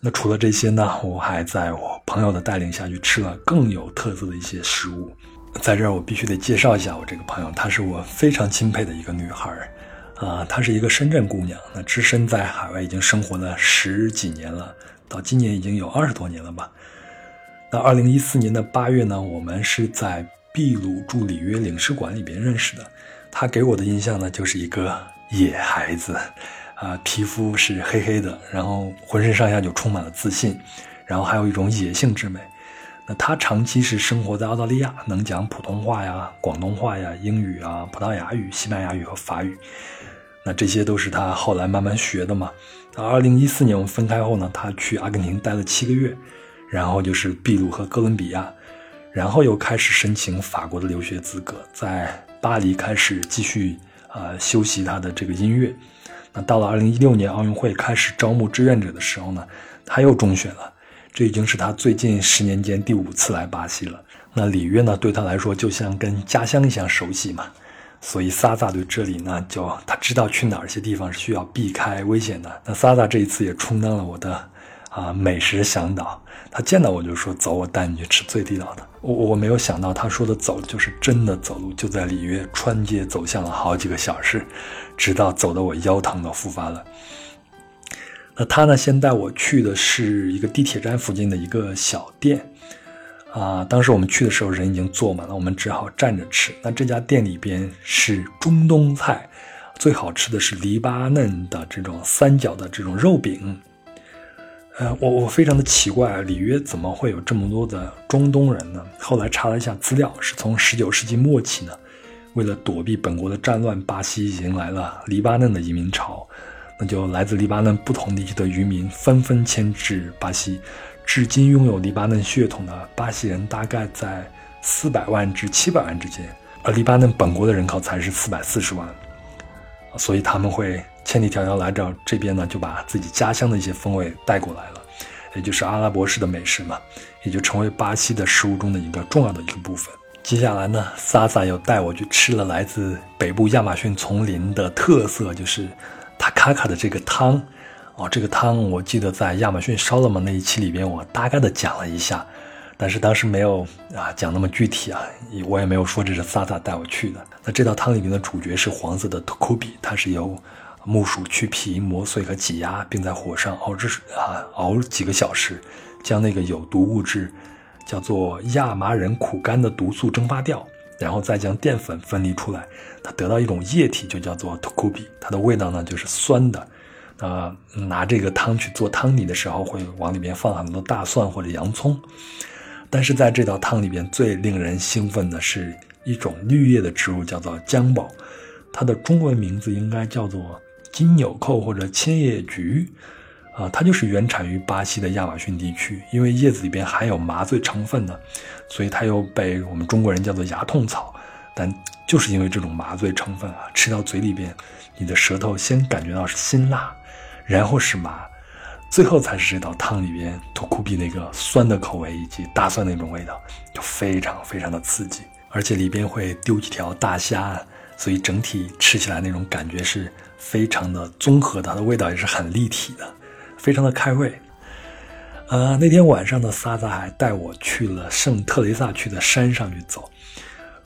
A: 那除了这些呢，我还在我朋友的带领下去吃了更有特色的一些食物，在这儿我必须得介绍一下我这个朋友，她是我非常钦佩的一个女孩儿。啊，她是一个深圳姑娘，那只身在海外已经生活了十几年了，到今年已经有二十多年了吧。那二零一四年的八月呢，我们是在秘鲁驻里约领事馆里边认识的。她给我的印象呢，就是一个野孩子，啊，皮肤是黑黑的，然后浑身上下就充满了自信，然后还有一种野性之美。那她长期是生活在澳大利亚，能讲普通话呀、广东话呀、英语啊、葡萄牙语、西班牙语和法语。那这些都是他后来慢慢学的嘛。那二零一四年我们分开后呢，他去阿根廷待了七个月，然后就是秘鲁和哥伦比亚，然后又开始申请法国的留学资格，在巴黎开始继续啊修习他的这个音乐。那到了二零一六年奥运会开始招募志愿者的时候呢，他又中选了。这已经是他最近十年间第五次来巴西了。那里约呢，对他来说就像跟家乡一样熟悉嘛。所以萨萨对这里呢，就他知道去哪些地方是需要避开危险的。那萨萨这一次也充当了我的啊美食向导。他见到我就说：“走，我带你去吃最地道的。”我我没有想到他说的走就是真的走路，就在里约穿街走向了好几个小时，直到走的我腰疼都复发了。那他呢，先带我去的是一个地铁站附近的一个小店。啊，当时我们去的时候人已经坐满了，我们只好站着吃。那这家店里边是中东菜，最好吃的是黎巴嫩的这种三角的这种肉饼。呃，我我非常的奇怪，里约怎么会有这么多的中东人呢？后来查了一下资料，是从十九世纪末期呢，为了躲避本国的战乱，巴西迎来了黎巴嫩的移民潮，那就来自黎巴嫩不同地区的渔民纷纷迁至巴西。至今拥有黎巴嫩血统的巴西人大概在四百万至七百万之间，而黎巴嫩本国的人口才是四百四十万，所以他们会千里迢迢来到这边呢，就把自己家乡的一些风味带过来了，也就是阿拉伯式的美食嘛，也就成为巴西的食物中的一个重要的一个部分。接下来呢，萨萨又带我去吃了来自北部亚马逊丛林的特色，就是塔卡卡的这个汤。哦，这个汤我记得在亚马逊烧了吗那一期里边，我大概的讲了一下，但是当时没有啊讲那么具体啊，我也没有说这是萨萨带我去的。那这道汤里面的主角是黄色的托库比，它是由木薯去皮、磨碎和挤压，并在火上熬制啊熬几个小时，将那个有毒物质叫做亚麻仁苦苷的毒素蒸发掉，然后再将淀粉分离出来，它得到一种液体就叫做托库比，它的味道呢就是酸的。啊，拿这个汤去做汤底的时候，会往里面放很多大蒜或者洋葱。但是在这道汤里边，最令人兴奋的是一种绿叶的植物，叫做姜宝。它的中文名字应该叫做金纽扣或者千叶菊。啊，它就是原产于巴西的亚马逊地区，因为叶子里边含有麻醉成分呢，所以它又被我们中国人叫做牙痛草。但就是因为这种麻醉成分啊，吃到嘴里边，你的舌头先感觉到是辛辣。然后是麻，最后才是这道汤里边土库比那个酸的口味以及大蒜那种味道，就非常非常的刺激，而且里边会丢几条大虾，所以整体吃起来那种感觉是非常的综合，它的味道也是很立体的，非常的开胃。呃，那天晚上呢，萨萨还带我去了圣特雷萨区的山上去走。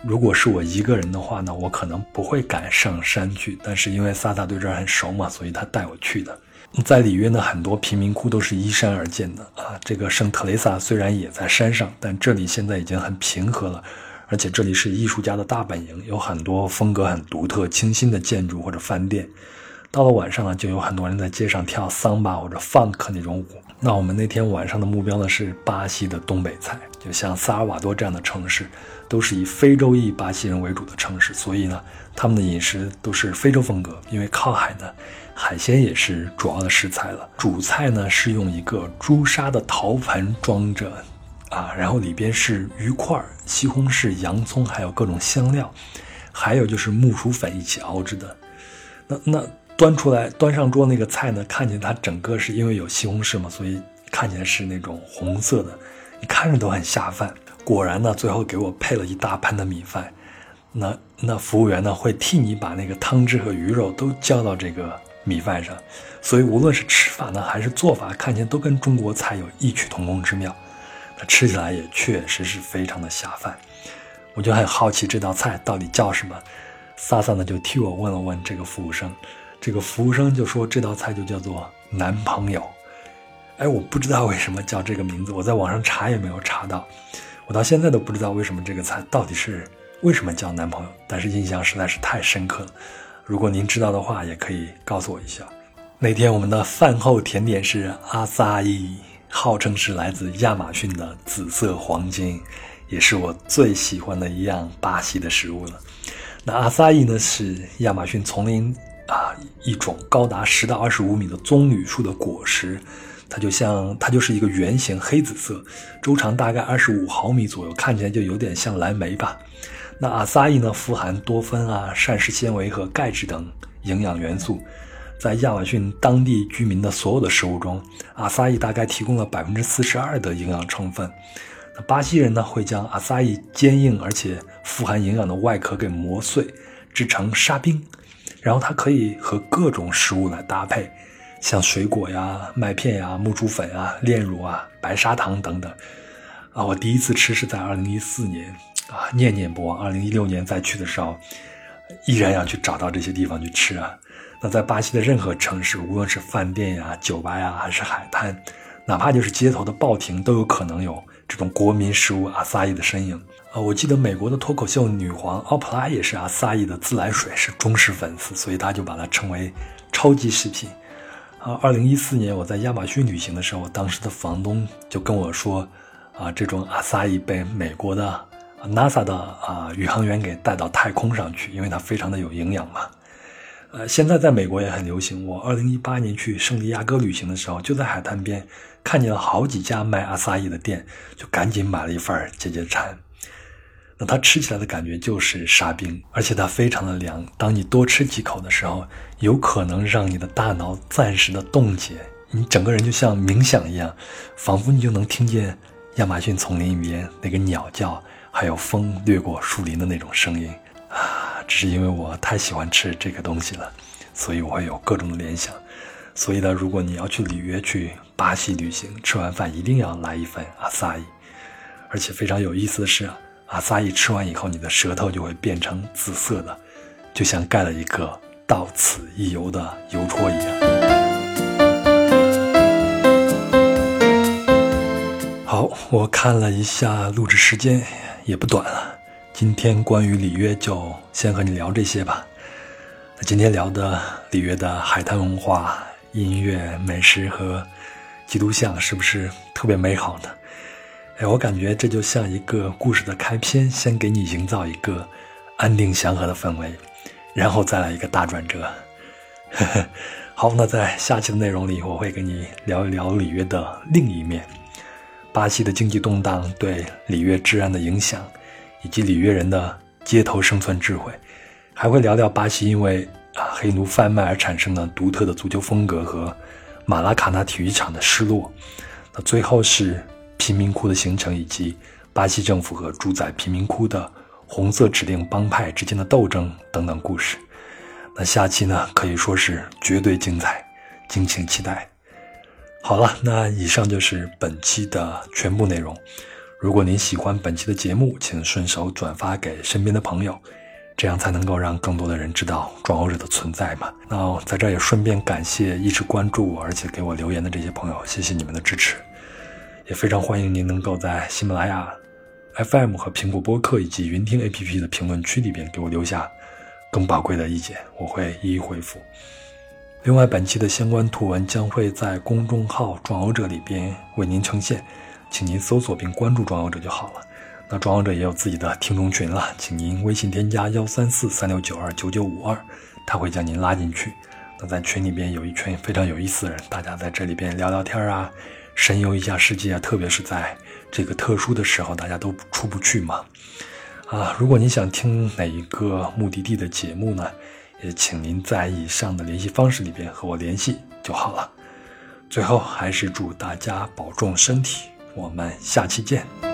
A: 如果是我一个人的话呢，我可能不会敢上山去，但是因为萨萨对这儿很熟嘛，所以他带我去的。在里约呢，很多贫民窟都是依山而建的啊。这个圣特雷萨虽然也在山上，但这里现在已经很平和了，而且这里是艺术家的大本营，有很多风格很独特、清新的建筑或者饭店。到了晚上呢，就有很多人在街上跳桑巴或者 funk 那种舞。那我们那天晚上的目标呢是巴西的东北菜，就像萨尔瓦多这样的城市，都是以非洲裔巴西人为主的城市，所以呢，他们的饮食都是非洲风格。因为靠海呢，海鲜也是主要的食材了。主菜呢是用一个朱砂的陶盆装着，啊，然后里边是鱼块、西红柿、洋葱，还有各种香料，还有就是木薯粉一起熬制的。那那。端出来，端上桌那个菜呢，看见它整个是因为有西红柿嘛，所以看起来是那种红色的，你看着都很下饭。果然呢，最后给我配了一大盘的米饭。那 那服务员呢，会替你把那个汤汁和鱼肉都浇到这个米饭上，所以无论是吃法呢，还是做法，看起来都跟中国菜有异曲同工之妙。那吃起来也确实是非常的下饭。我就很好奇这道菜到底叫什么，萨萨呢就替我问了问这个服务生。这个服务生就说这道菜就叫做男朋友，哎，我不知道为什么叫这个名字，我在网上查也没有查到，我到现在都不知道为什么这个菜到底是为什么叫男朋友，但是印象实在是太深刻了。如果您知道的话，也可以告诉我一下。那天我们的饭后甜点是阿萨伊，号称是来自亚马逊的紫色黄金，也是我最喜欢的一样巴西的食物了。那阿萨伊呢，是亚马逊丛林。啊，一种高达十到二十五米的棕榈树的果实，它就像它就是一个圆形黑紫色，周长大概二十五毫米左右，看起来就有点像蓝莓吧。那阿萨伊呢，富含多酚啊、膳食纤维和钙质等营养元素，在亚马逊当地居民的所有的食物中，阿萨伊大概提供了百分之四十二的营养成分。那巴西人呢，会将阿萨伊坚硬而且富含营养的外壳给磨碎，制成沙冰。然后它可以和各种食物来搭配，像水果呀、麦片呀、木薯粉啊、炼乳啊、白砂糖等等。啊，我第一次吃是在二零一四年，啊，念念不忘。二零一六年再去的时候，依然要去找到这些地方去吃啊。那在巴西的任何城市，无论是饭店呀、酒吧呀，还是海滩，哪怕就是街头的报亭，都有可能有这种国民食物阿萨伊的身影。啊，我记得美国的脱口秀女皇奥普拉也是阿萨伊的自来水是忠实粉丝，所以他就把它称为超级食品。啊，二零一四年我在亚马逊旅行的时候，当时的房东就跟我说，啊，这种阿萨伊被美国的 NASA 的啊宇航员给带到太空上去，因为它非常的有营养嘛。呃，现在在美国也很流行。我二零一八年去圣地亚哥旅行的时候，就在海滩边看见了好几家卖阿萨伊的店，就赶紧买了一份解解馋。那它吃起来的感觉就是沙冰，而且它非常的凉。当你多吃几口的时候，有可能让你的大脑暂时的冻结，你整个人就像冥想一样，仿佛你就能听见亚马逊丛林里面那个鸟叫，还有风掠过树林的那种声音啊！只是因为我太喜欢吃这个东西了，所以我会有各种的联想。所以呢，如果你要去里约、去巴西旅行，吃完饭一定要来一份阿萨伊。而且非常有意思的是。阿萨伊吃完以后，你的舌头就会变成紫色的，就像盖了一个到此一游的邮戳一样。好，我看了一下录制时间，也不短了。今天关于里约就先和你聊这些吧。那今天聊的里约的海滩文化、音乐、美食和基督像，是不是特别美好呢？哎，我感觉这就像一个故事的开篇，先给你营造一个安定祥和的氛围，然后再来一个大转折。好，那在下期的内容里，我会跟你聊一聊里约的另一面，巴西的经济动荡对里约治安的影响，以及里约人的街头生存智慧，还会聊聊巴西因为啊黑奴贩卖而产生的独特的足球风格和马拉卡纳体育场的失落。那最后是。贫民窟的形成，以及巴西政府和主宰贫民窟的红色指令帮派之间的斗争等等故事。那下期呢，可以说是绝对精彩，敬请期待。好了，那以上就是本期的全部内容。如果您喜欢本期的节目，请顺手转发给身边的朋友，这样才能够让更多的人知道壮欧者的存在嘛。那在这也顺便感谢一直关注我而且给我留言的这些朋友，谢谢你们的支持，也非常欢迎您能够在喜马拉雅 FM 和苹果播客以及云听 APP 的评论区里边给我留下更宝贵的意见，我会一一回复。另外，本期的相关图文将会在公众号“壮欧者”里边为您呈现，请您搜索并关注“装游者”就好了。那装游者也有自己的听众群了，请您微信添加幺三四三六九二九九五二，他会将您拉进去。那在群里边有一群非常有意思的人，大家在这里边聊聊天啊，神游一下世界啊，特别是在这个特殊的时候，大家都出不去嘛。啊，如果您想听哪一个目的地的节目呢？也请您在以上的联系方式里边和我联系就好了。最后，还是祝大家保重身体，我们下期见。